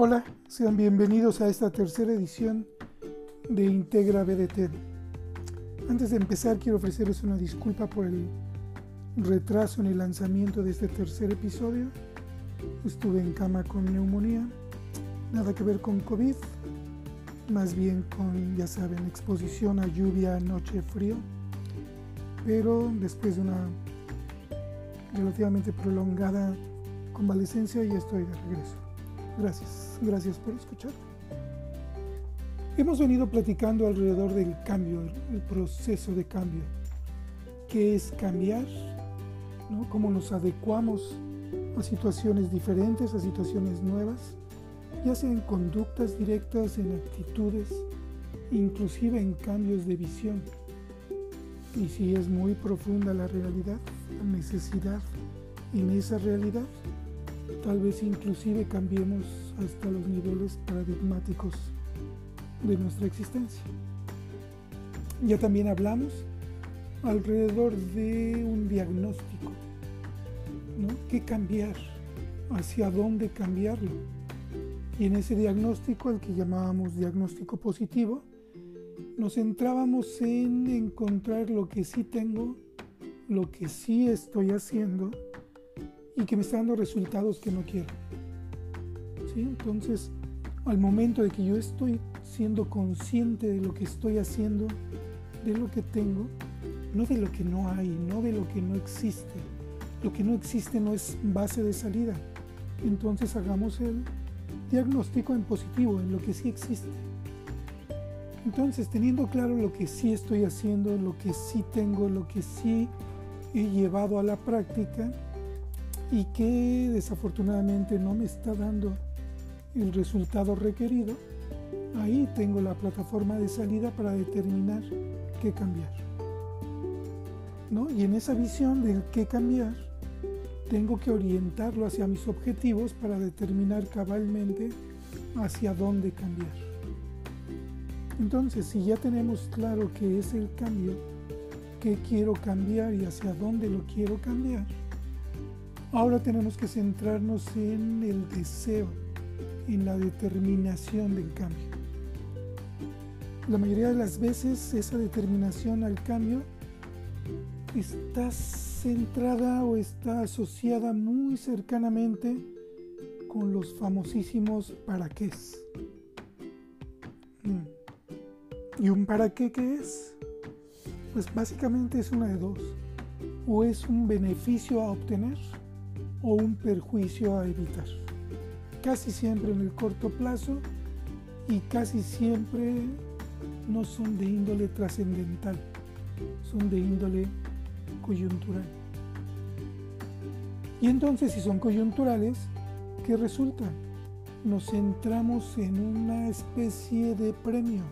Hola, sean bienvenidos a esta tercera edición de Integra BDT. Antes de empezar quiero ofrecerles una disculpa por el retraso en el lanzamiento de este tercer episodio. Estuve en cama con neumonía, nada que ver con COVID, más bien con, ya saben, exposición a lluvia, noche, frío. Pero después de una relativamente prolongada convalecencia ya estoy de regreso. Gracias, gracias por escuchar. Hemos venido platicando alrededor del cambio, el proceso de cambio. ¿Qué es cambiar? ¿No? ¿Cómo nos adecuamos a situaciones diferentes, a situaciones nuevas? Ya sea en conductas directas, en actitudes, inclusive en cambios de visión. Y si es muy profunda la realidad, la necesidad en esa realidad, tal vez inclusive cambiemos hasta los niveles paradigmáticos de nuestra existencia. Ya también hablamos alrededor de un diagnóstico, ¿no? ¿Qué cambiar? ¿Hacia dónde cambiarlo? Y en ese diagnóstico, al que llamábamos diagnóstico positivo, nos centrábamos en encontrar lo que sí tengo, lo que sí estoy haciendo y que me está dando resultados que no quiero. ¿Sí? Entonces, al momento de que yo estoy siendo consciente de lo que estoy haciendo, de lo que tengo, no de lo que no hay, no de lo que no existe. Lo que no existe no es base de salida. Entonces hagamos el diagnóstico en positivo, en lo que sí existe. Entonces, teniendo claro lo que sí estoy haciendo, lo que sí tengo, lo que sí he llevado a la práctica y que desafortunadamente no me está dando el resultado requerido, ahí tengo la plataforma de salida para determinar qué cambiar. ¿No? Y en esa visión del qué cambiar, tengo que orientarlo hacia mis objetivos para determinar cabalmente hacia dónde cambiar. Entonces, si ya tenemos claro qué es el cambio, qué quiero cambiar y hacia dónde lo quiero cambiar, ahora tenemos que centrarnos en el deseo, en la determinación del cambio. La mayoría de las veces esa determinación al cambio está centrada o está asociada muy cercanamente con los famosísimos para qué. Mm. ¿Y un para qué qué es? Pues básicamente es una de dos. O es un beneficio a obtener o un perjuicio a evitar. Casi siempre en el corto plazo y casi siempre no son de índole trascendental, son de índole coyuntural. Y entonces si son coyunturales, ¿qué resulta? Nos centramos en una especie de premio,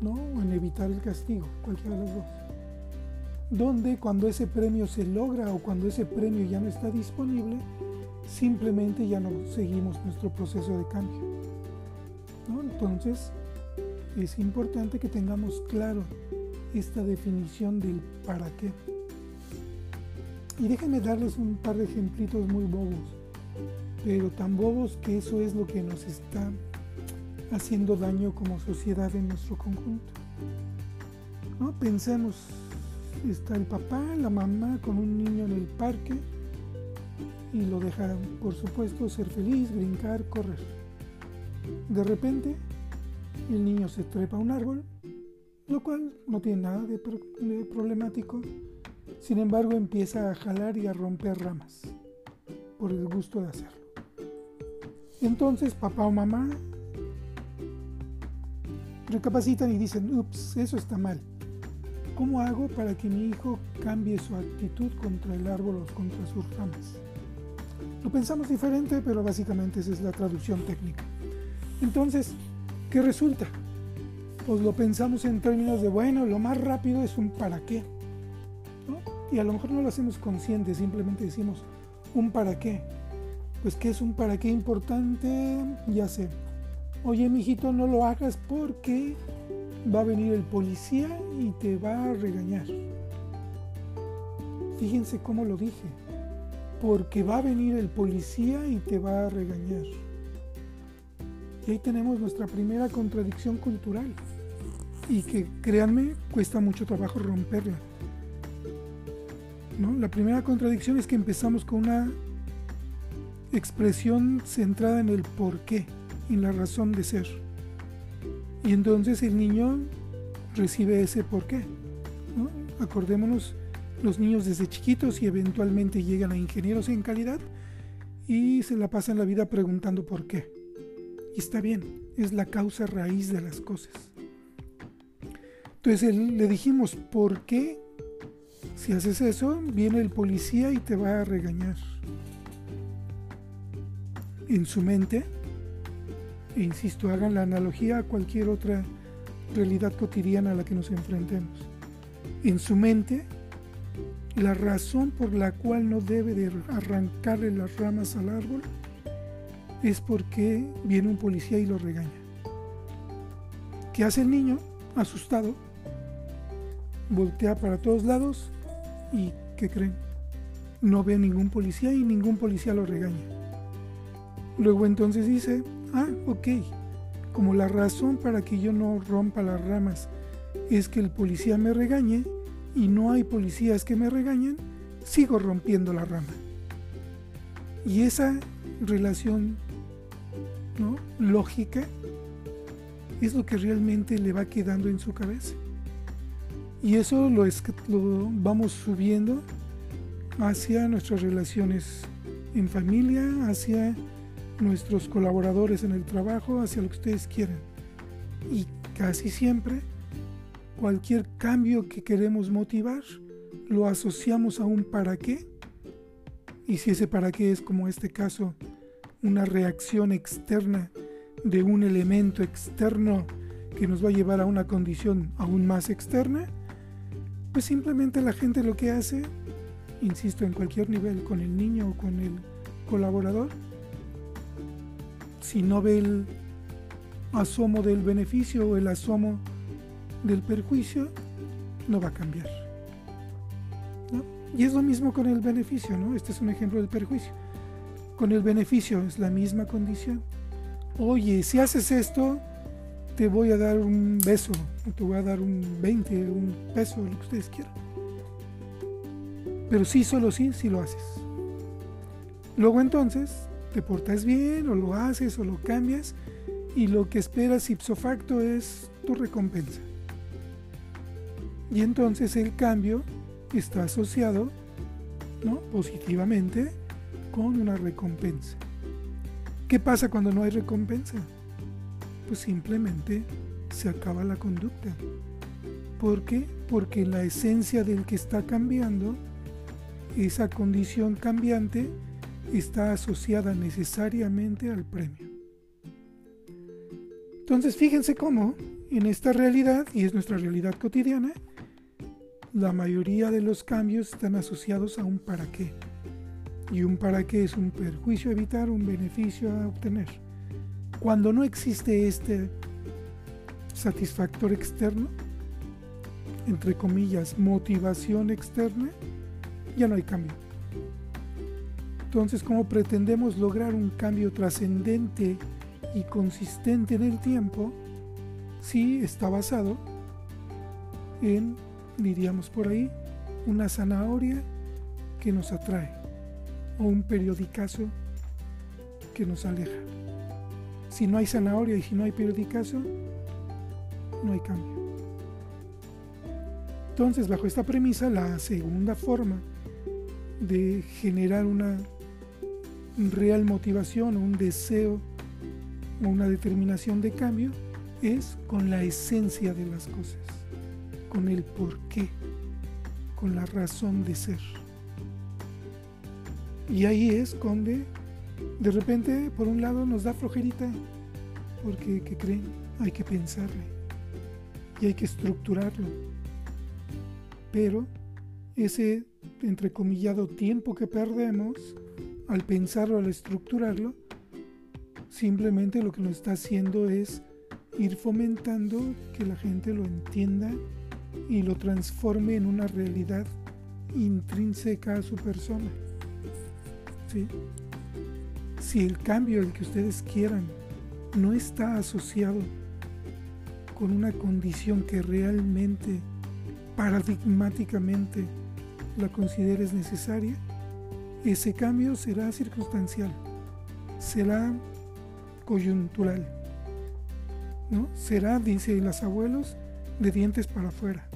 ¿no? O en evitar el castigo, cualquiera de los dos. Donde cuando ese premio se logra o cuando ese premio ya no está disponible, simplemente ya no seguimos nuestro proceso de cambio. Entonces, es importante que tengamos claro esta definición del para qué. Y déjenme darles un par de ejemplitos muy bobos, pero tan bobos que eso es lo que nos está haciendo daño como sociedad en nuestro conjunto. ¿No? Pensemos, está el papá, la mamá con un niño en el parque y lo dejan, por supuesto, ser feliz, brincar, correr. De repente, el niño se trepa a un árbol, lo cual no tiene nada de, problemático. Sin embargo, empieza a jalar y a romper ramas por el gusto de hacerlo. Entonces, papá o mamá recapacitan y dicen, ups, eso está mal. ¿Cómo hago para que mi hijo cambie su actitud contra el árbol o contra sus ramas? Lo pensamos diferente, pero básicamente esa es la traducción técnica. Entonces, ¿Qué resulta? Pues lo pensamos en términos de, bueno, lo más rápido es un para qué. Y a lo mejor no lo hacemos consciente, simplemente decimos un para qué. Pues ¿qué es un para qué importante? Ya sé. Oye, mijito, no lo hagas porque va a venir el policía y te va a regañar. Fíjense cómo lo dije. Porque va a venir el policía y te va a regañar. Y ahí tenemos nuestra primera contradicción cultural. Y que créanme, cuesta mucho trabajo romperla. La primera contradicción es que empezamos con una expresión centrada en el por qué, en la razón de ser. Y entonces el niño recibe ese por qué. Acordémonos, los niños desde chiquitos y eventualmente llegan a ingenieros en calidad y se la pasan la vida preguntando por qué. Y está bien, es la causa raíz de las cosas. Entonces le dijimos, ¿por qué? Si haces eso, viene el policía y te va a regañar. En su mente, insisto, hagan la analogía a cualquier otra realidad cotidiana a la que nos enfrentemos. En su mente, la razón por la cual no debe de arrancarle las ramas al árbol es porque viene un policía y lo regaña. ¿Qué hace el niño? Asustado. Voltea para todos lados y ¿qué creen? No ve a ningún policía y ningún policía lo regaña. Luego entonces dice, ah, ok, como la razón para que yo no rompa las ramas es que el policía me regañe y no hay policías que me regañen, sigo rompiendo la rama. Y esa relación ¿no? lógica es lo que realmente le va quedando en su cabeza. Y eso lo, es, lo vamos subiendo hacia nuestras relaciones en familia, hacia nuestros colaboradores en el trabajo, hacia lo que ustedes quieran. Y casi siempre, cualquier cambio que queremos motivar, lo asociamos a un para qué. Y si ese para qué es como este caso, una reacción externa de un elemento externo que nos va a llevar a una condición aún más externa, pues simplemente la gente lo que hace, insisto, en cualquier nivel, con el niño o con el colaborador, si no ve el asomo del beneficio o el asomo del perjuicio, no va a cambiar. Y es lo mismo con el beneficio, ¿no? Este es un ejemplo del perjuicio. Con el beneficio es la misma condición. Oye, si haces esto, te voy a dar un beso, te voy a dar un 20, un peso, lo que ustedes quieran. Pero sí, solo sí, si lo haces. Luego entonces, te portas bien o lo haces o lo cambias y lo que esperas ipso facto es tu recompensa. Y entonces el cambio está asociado ¿no? positivamente con una recompensa. ¿Qué pasa cuando no hay recompensa? Pues simplemente se acaba la conducta. ¿Por qué? Porque la esencia del que está cambiando, esa condición cambiante, está asociada necesariamente al premio. Entonces fíjense cómo en esta realidad, y es nuestra realidad cotidiana, la mayoría de los cambios están asociados a un para qué. Y un para qué es un perjuicio a evitar, un beneficio a obtener. Cuando no existe este satisfactor externo, entre comillas, motivación externa, ya no hay cambio. Entonces, ¿cómo pretendemos lograr un cambio trascendente y consistente en el tiempo si está basado en, diríamos por ahí, una zanahoria que nos atrae o un periodicazo que nos aleja? Si no hay zanahoria y si no hay periodicazo, no hay cambio. Entonces, bajo esta premisa, la segunda forma de generar una real motivación o un deseo o una determinación de cambio es con la esencia de las cosas, con el por qué, con la razón de ser. Y ahí es donde de repente, por un lado, nos da flojerita, porque, ¿qué creen? Hay que pensarle y hay que estructurarlo. Pero ese entrecomillado tiempo que perdemos al pensarlo, al estructurarlo, simplemente lo que nos está haciendo es ir fomentando que la gente lo entienda y lo transforme en una realidad intrínseca a su persona. Si el cambio, el que ustedes quieran, no está asociado con una condición que realmente, paradigmáticamente, la consideres necesaria, ese cambio será circunstancial, será coyuntural, ¿no? Será, dicen los abuelos, de dientes para afuera.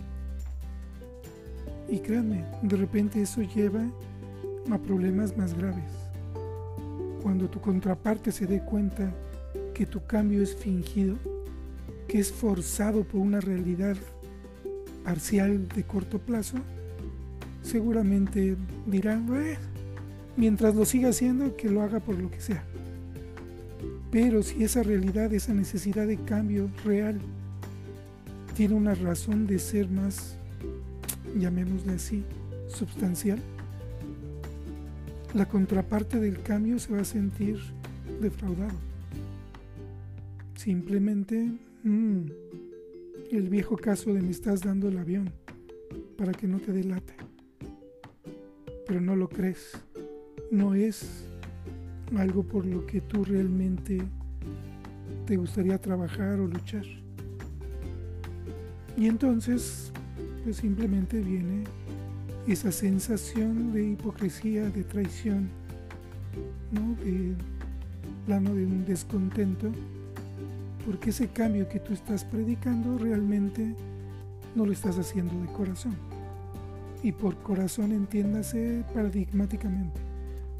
Y créanme, de repente eso lleva a problemas más graves. Cuando tu contraparte se dé cuenta que tu cambio es fingido, que es forzado por una realidad parcial de corto plazo, seguramente dirán, mientras lo siga haciendo, que lo haga por lo que sea. Pero si esa realidad, esa necesidad de cambio real, tiene una razón de ser más, llamémosle así, sustancial, la contraparte del cambio se va a sentir defraudado. Simplemente, mm, el viejo caso de me estás dando el avión para que no te delate. Pero no lo crees. No es algo por lo que tú realmente te gustaría trabajar o luchar. Y entonces, pues simplemente viene esa sensación de hipocresía, de traición, ¿no? de plano de un descontento, porque ese cambio que tú estás predicando realmente no lo estás haciendo de corazón. Y por corazón entiéndase paradigmáticamente,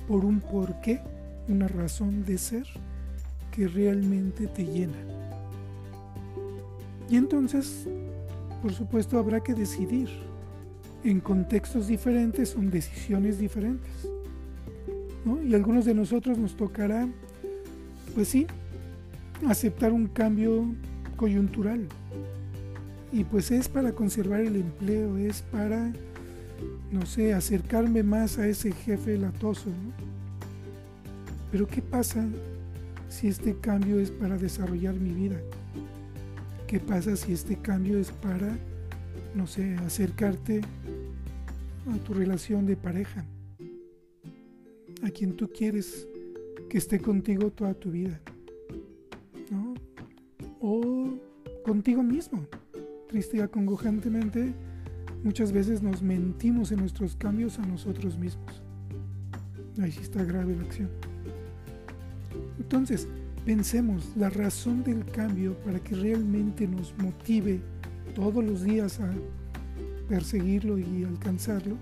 por un porqué, una razón de ser que realmente te llena. Y entonces por supuesto habrá que decidir. En contextos diferentes son decisiones diferentes. Y a algunos de nosotros nos tocará, pues sí, aceptar un cambio coyuntural. Y pues es para conservar el empleo, es para, no sé, acercarme más a ese jefe latoso. Pero ¿qué pasa si este cambio es para desarrollar mi vida? ¿Qué pasa si este cambio es para, no sé, acercarte a tu relación de pareja? A quien tú quieres que esté contigo toda tu vida. ¿no? O contigo mismo. Triste y acongojantemente, muchas veces nos mentimos en nuestros cambios a nosotros mismos. Ahí sí está grave la acción. Entonces, Pensemos la razón del cambio para que realmente nos motive todos los días a perseguirlo y alcanzarlo,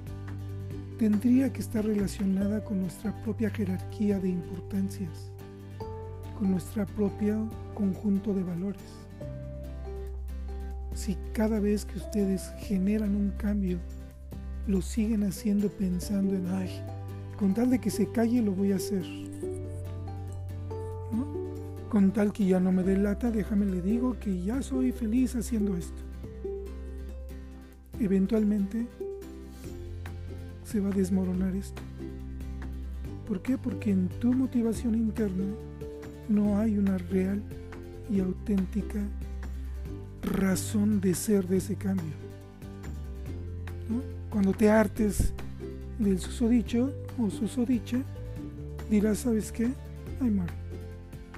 tendría que estar relacionada con nuestra propia jerarquía de importancias, con nuestra propia conjunto de valores. Si cada vez que ustedes generan un cambio, lo siguen haciendo pensando en, ay, con tal de que se calle lo voy a hacer, con tal que ya no me delata, déjame le digo que ya soy feliz haciendo esto. Eventualmente se va a desmoronar esto. ¿Por qué? Porque en tu motivación interna no hay una real y auténtica razón de ser de ese cambio. Cuando te hartes del susodicho o susodicha, dirás, ¿sabes qué? Ay, Mar,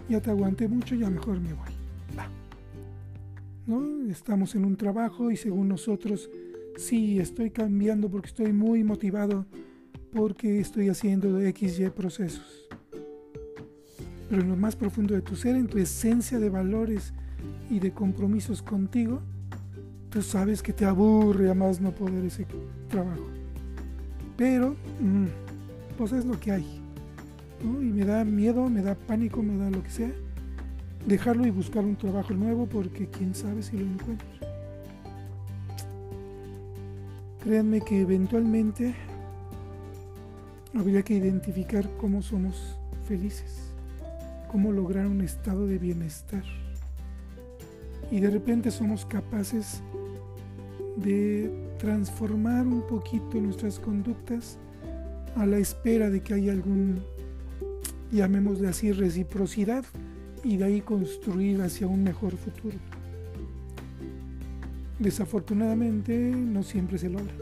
ya te aguanté mucho, ya mejor me voy. ¿No? Estamos en un trabajo y según nosotros, sí, estoy cambiando porque estoy muy motivado, porque estoy haciendo XY procesos. Pero en lo más profundo de tu ser, en tu esencia de valores y de compromisos contigo, tú sabes que te aburre a más no poder ese trabajo. Pero, mm, pues es lo que hay y me da miedo, me da pánico, me da lo que sea, dejarlo y buscar un trabajo nuevo porque quién sabe si lo encuentro. Créanme que eventualmente habría que identificar cómo somos felices, cómo lograr un estado de bienestar. Y de repente somos capaces de transformar un poquito nuestras conductas a la espera de que haya algún llamémosle así, reciprocidad y de ahí construir hacia un mejor futuro. Desafortunadamente no siempre se logra.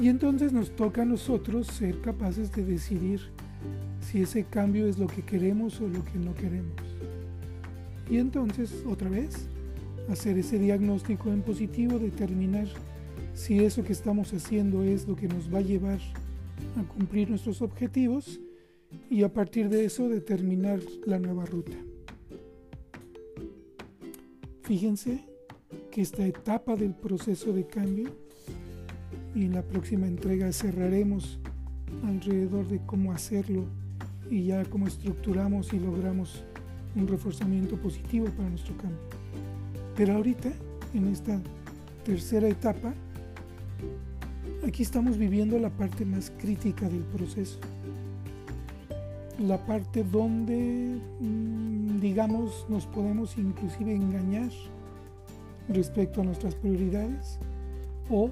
Y entonces nos toca a nosotros ser capaces de decidir si ese cambio es lo que queremos o lo que no queremos. Y entonces, otra vez, hacer ese diagnóstico en positivo, determinar si eso que estamos haciendo es lo que nos va a llevar a cumplir nuestros objetivos y a partir de eso determinar la nueva ruta. Fíjense que esta etapa del proceso de cambio y en la próxima entrega cerraremos alrededor de cómo hacerlo y ya cómo estructuramos y logramos un reforzamiento positivo para nuestro cambio. Pero ahorita, en esta tercera etapa, aquí estamos viviendo la parte más crítica del proceso. La parte donde, mm, digamos, nos podemos inclusive engañar respecto a nuestras prioridades o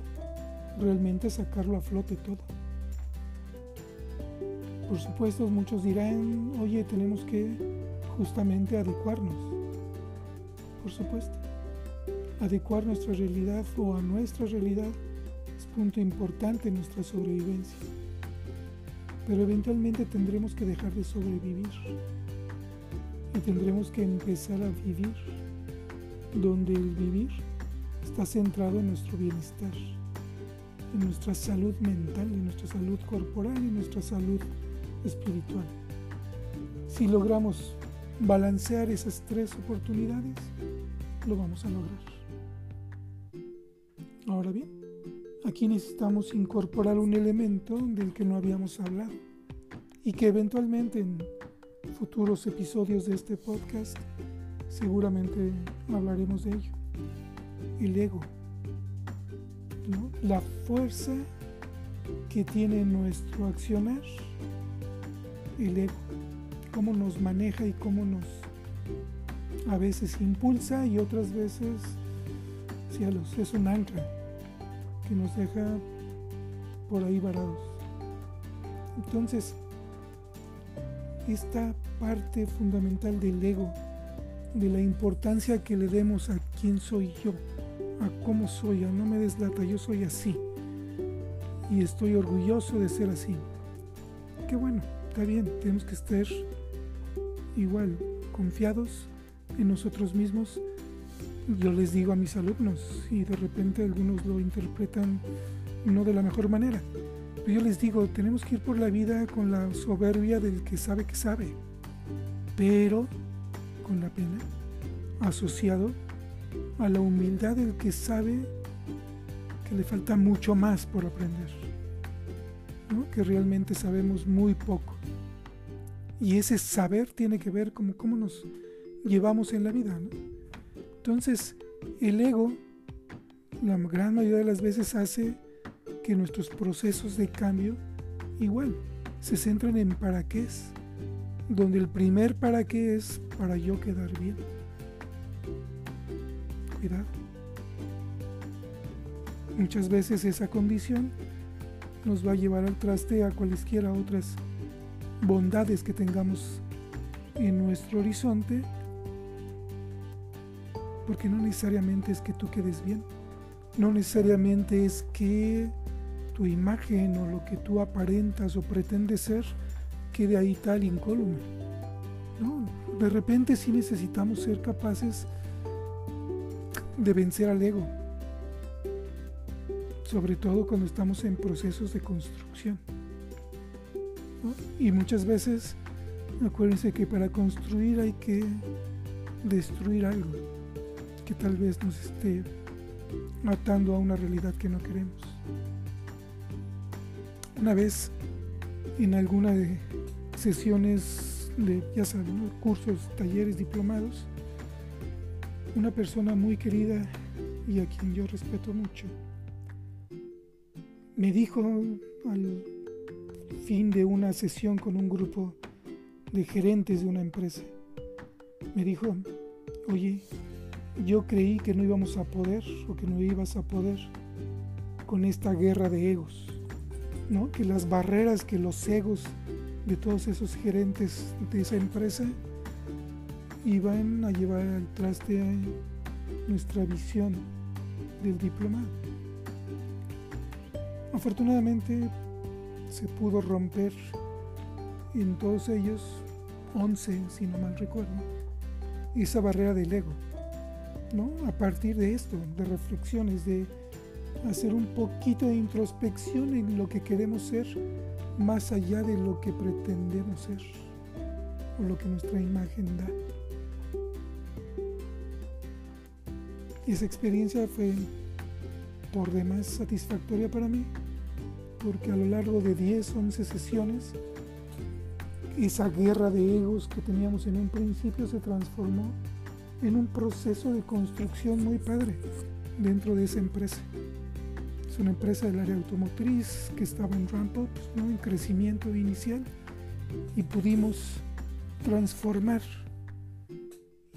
realmente sacarlo a flote todo. Por supuesto, muchos dirán, oye, tenemos que justamente adecuarnos. Por supuesto, adecuar nuestra realidad o a nuestra realidad es punto importante en nuestra sobrevivencia. Pero eventualmente tendremos que dejar de sobrevivir y tendremos que empezar a vivir donde el vivir está centrado en nuestro bienestar, en nuestra salud mental, en nuestra salud corporal y en nuestra salud espiritual. Si logramos balancear esas tres oportunidades, lo vamos a lograr. Ahora bien, aquí necesitamos incorporar un elemento del que no habíamos hablado y que eventualmente en futuros episodios de este podcast seguramente hablaremos de ello. El ego. La fuerza que tiene nuestro accionar el ego, cómo nos maneja y cómo nos a veces impulsa y otras veces, cielos, es un ancla que nos deja por ahí varados. Entonces, esta parte fundamental del ego, de la importancia que le demos a quién soy yo, a cómo soy, a no me deslata, yo soy así. Y estoy orgulloso de ser así. Qué bueno está bien, tenemos que estar igual, confiados en nosotros mismos. Yo les digo a mis alumnos y de repente algunos lo interpretan no de la mejor manera. Pero yo les digo, tenemos que ir por la vida con la soberbia del que sabe que sabe, pero con la pena, asociado a la humildad del que sabe que le falta mucho más por aprender, que realmente sabemos muy poco. Y ese saber tiene que ver con cómo nos llevamos en la vida. Entonces, el ego, la gran mayoría de las veces, hace que nuestros procesos de cambio igual se centren en para qué es, donde el primer para qué es para yo quedar bien. Cuidado. Muchas veces esa condición nos va a llevar al traste a cualesquiera otras bondades que tengamos en nuestro horizonte, porque no necesariamente es que tú quedes bien, no necesariamente es que tu imagen o lo que tú aparentas o pretendes ser quede ahí tal incólume. No, de repente sí necesitamos ser capaces de vencer al ego, sobre todo cuando estamos en procesos de construcción. Y muchas veces, acuérdense que para construir hay que destruir algo que tal vez nos esté matando a una realidad que no queremos. Una vez en alguna de sesiones de, ya saben, cursos, talleres, diplomados, una persona muy querida y a quien yo respeto mucho, me dijo al fin de una sesión con un grupo de gerentes de una empresa. Me dijo, oye, yo creí que no íbamos a poder o que no ibas a poder con esta guerra de egos, ¿no? Que las barreras, que los egos de todos esos gerentes de esa empresa iban a llevar al traste nuestra visión del diplomado. Afortunadamente se pudo romper en todos ellos, 11 si no mal recuerdo, esa barrera del ego, ¿no? A partir de esto, de reflexiones, de hacer un poquito de introspección en lo que queremos ser, más allá de lo que pretendemos ser o lo que nuestra imagen da. Y esa experiencia fue por demás satisfactoria para mí, porque a lo largo de 10, 11 sesiones, esa guerra de egos que teníamos en un principio se transformó en un proceso de construcción muy padre dentro de esa empresa. Es una empresa del área automotriz que estaba en ramp up, en crecimiento inicial, y pudimos transformar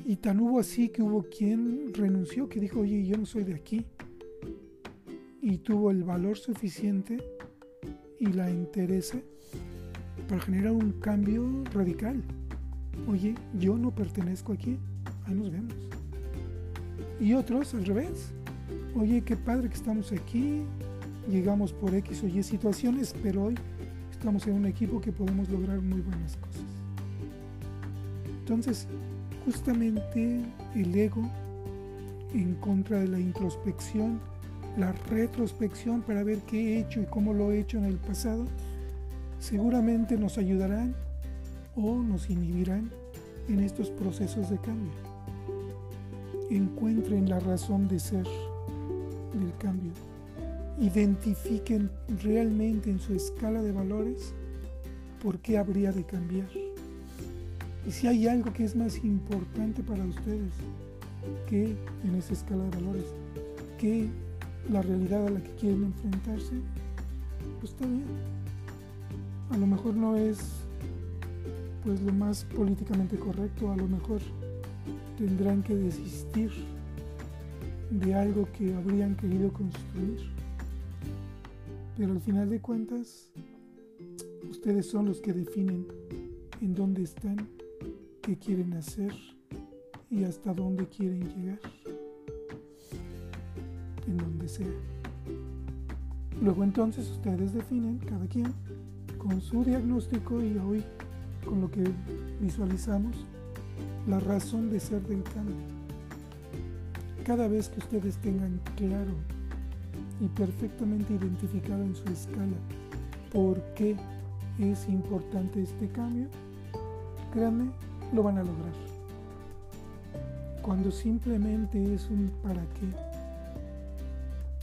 y tan hubo así que hubo quien renunció, que dijo, oye, yo no soy de aquí. Y tuvo el valor suficiente y la interesa para generar un cambio radical. Oye, yo no pertenezco aquí, ahí nos vemos. Y otros al revés. Oye, qué padre que estamos aquí, llegamos por X o Y situaciones, pero hoy estamos en un equipo que podemos lograr muy buenas cosas. Entonces, justamente el ego en contra de la introspección, la retrospección para ver qué he hecho y cómo lo he hecho en el pasado, seguramente nos ayudarán o nos inhibirán en estos procesos de cambio. Encuentren la razón de ser del cambio. Identifiquen realmente en su escala de valores por qué habría de cambiar. Y si hay algo que es más importante para ustedes que en esa escala de valores, que la realidad a la que quieren enfrentarse, pues está bien. A lo mejor no es pues lo más políticamente correcto, a lo mejor tendrán que desistir de algo que habrían querido construir. Pero al final de cuentas, ustedes son los que definen en dónde están qué quieren hacer y hasta dónde quieren llegar, Luego entonces ustedes definen, cada quien, con su diagnóstico y hoy con lo que visualizamos, la razón de ser del cambio. Cada vez que ustedes tengan claro y perfectamente identificado en su escala por qué es importante este cambio, créanme lo van a lograr. Cuando simplemente es un para qué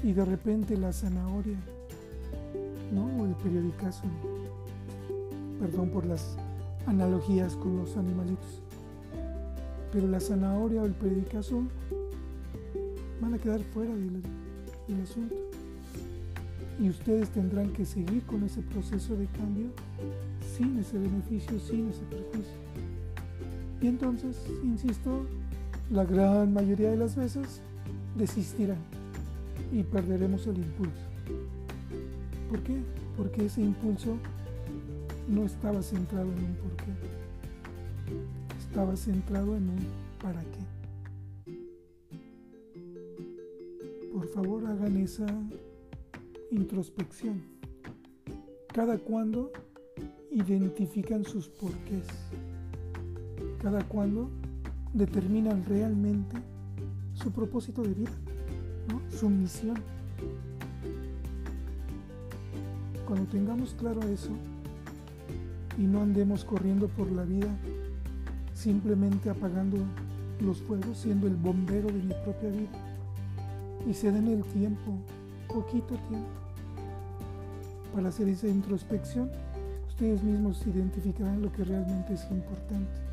y de repente la zanahoria, ¿no? O el periodicazo, perdón por las analogías con los animalitos, pero la zanahoria o el periodicazo van a quedar fuera del, del asunto. Y ustedes tendrán que seguir con ese proceso de cambio sin ese beneficio, sin ese perjuicio. Y entonces, insisto, la gran mayoría de las veces desistirán y perderemos el impulso. ¿Por qué? Porque ese impulso no estaba centrado en un por qué. Estaba centrado en un para qué. Por favor, hagan esa introspección. Cada cuando identifican sus porqués cada cuando determinan realmente su propósito de vida, su misión. Cuando tengamos claro eso y no andemos corriendo por la vida simplemente apagando los fuegos, siendo el bombero de mi propia vida, y se den el tiempo, poquito tiempo, para hacer esa introspección, ustedes mismos identificarán lo que realmente es importante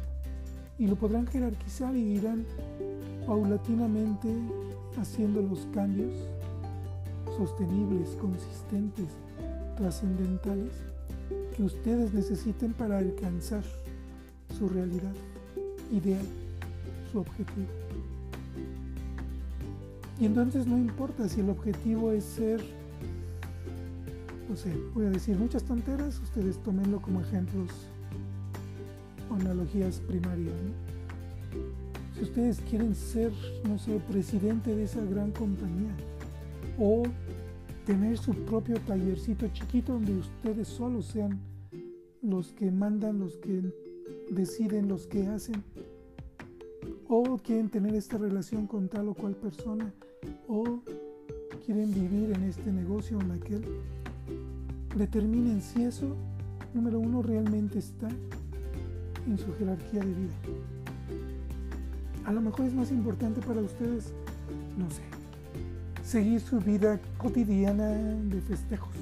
y lo podrán jerarquizar y irán paulatinamente haciendo los cambios sostenibles, consistentes, trascendentales que ustedes necesiten para alcanzar su realidad ideal, su objetivo. Y entonces no importa si el objetivo es ser, no sé, voy a decir muchas tonteras, ustedes tómenlo como ejemplos analogías primarias. Si ustedes quieren ser, no sé, presidente de esa gran compañía o tener su propio tallercito chiquito donde ustedes solo sean los que mandan, los que deciden, los que hacen, o quieren tener esta relación con tal o cual persona, o quieren vivir en este negocio o en aquel. Determinen si eso, número uno, realmente está en su jerarquía de vida. A lo mejor es más importante para ustedes, no sé, seguir su vida cotidiana de festejos,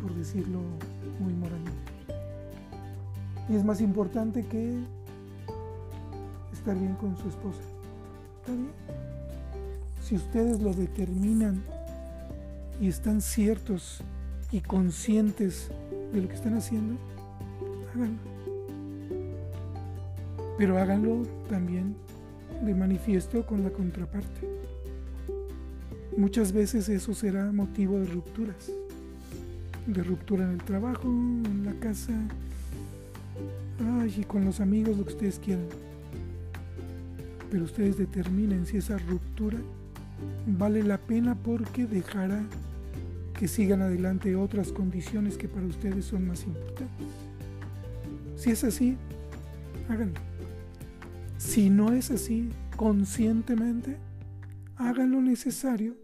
por decirlo muy moralmente. Y es más importante que estar bien con su esposa. ¿Está bien? Si ustedes lo determinan y están ciertos y conscientes de lo que están haciendo, háganlo. Pero háganlo también de manifiesto con la contraparte. Muchas veces eso será motivo de rupturas. De ruptura en el trabajo, en la casa, y con los amigos, lo que ustedes quieran. Pero ustedes determinen si esa ruptura vale la pena porque dejará que sigan adelante otras condiciones que para ustedes son más importantes. Si es así, háganlo. Si no es así, conscientemente, hagan lo necesario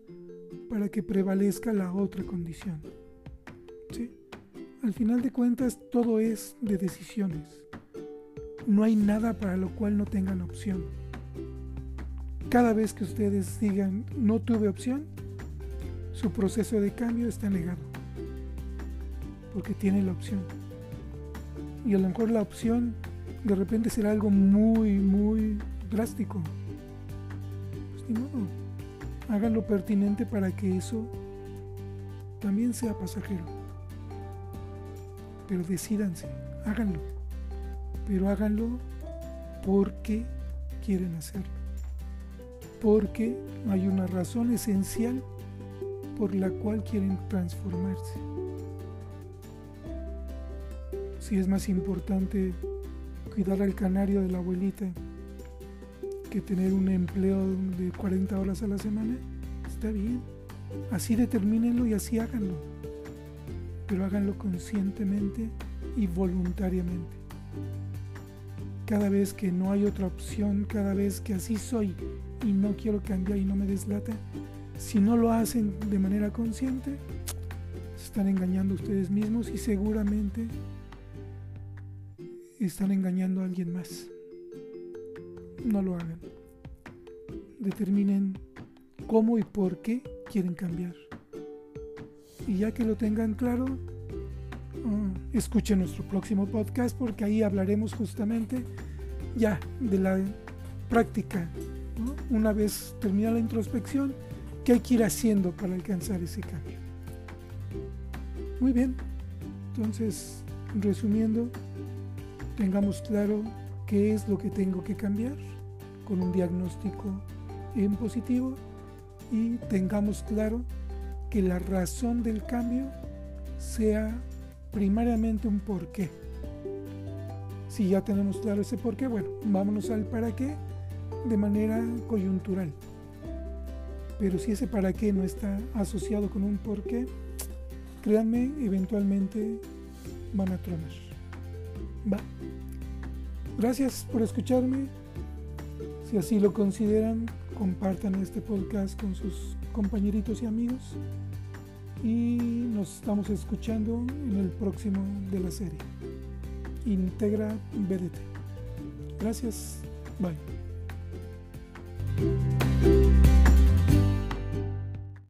para que prevalezca la otra condición. Al final de cuentas, todo es de decisiones. No hay nada para lo cual no tengan opción. Cada vez que ustedes digan no tuve opción, su proceso de cambio está negado. Porque tiene la opción. Y a lo mejor la opción de repente será algo muy, muy drástico. Pues. Hagan lo pertinente para que eso también sea pasajero. Pero decídanse, háganlo. Pero háganlo porque quieren hacerlo. Porque hay una razón esencial por la cual quieren transformarse. Si es más importante cuidar al canario de la abuelita que tener un empleo de 40 horas a la semana, está bien. Así determínenlo y así háganlo. Pero háganlo conscientemente y voluntariamente. Cada vez que no hay otra opción, cada vez que así soy y no quiero cambiar y no me deslata, si no lo hacen de manera consciente, se están engañando ustedes mismos y seguramente están engañando a alguien más. No lo hagan. Determinen cómo y por qué quieren cambiar. Y ya que lo tengan claro, ah, escuchen nuestro próximo podcast porque ahí hablaremos justamente ya de la práctica. Una vez termina la introspección, ¿qué hay que ir haciendo para alcanzar ese cambio? Muy bien, entonces resumiendo, tengamos claro qué es lo que tengo que cambiar con un diagnóstico en positivo y tengamos claro que la razón del cambio sea primariamente un porqué. Si ya tenemos claro ese porqué, bueno, vámonos al para qué de manera coyuntural. Pero si ese para qué no está asociado con un porqué, créanme, eventualmente van a tronar. Va. Gracias por escucharme. Si así lo consideran, compartan este podcast con sus compañeritos y amigos. Y nos estamos escuchando en el próximo de la serie. Integra BDT. Gracias. Bye.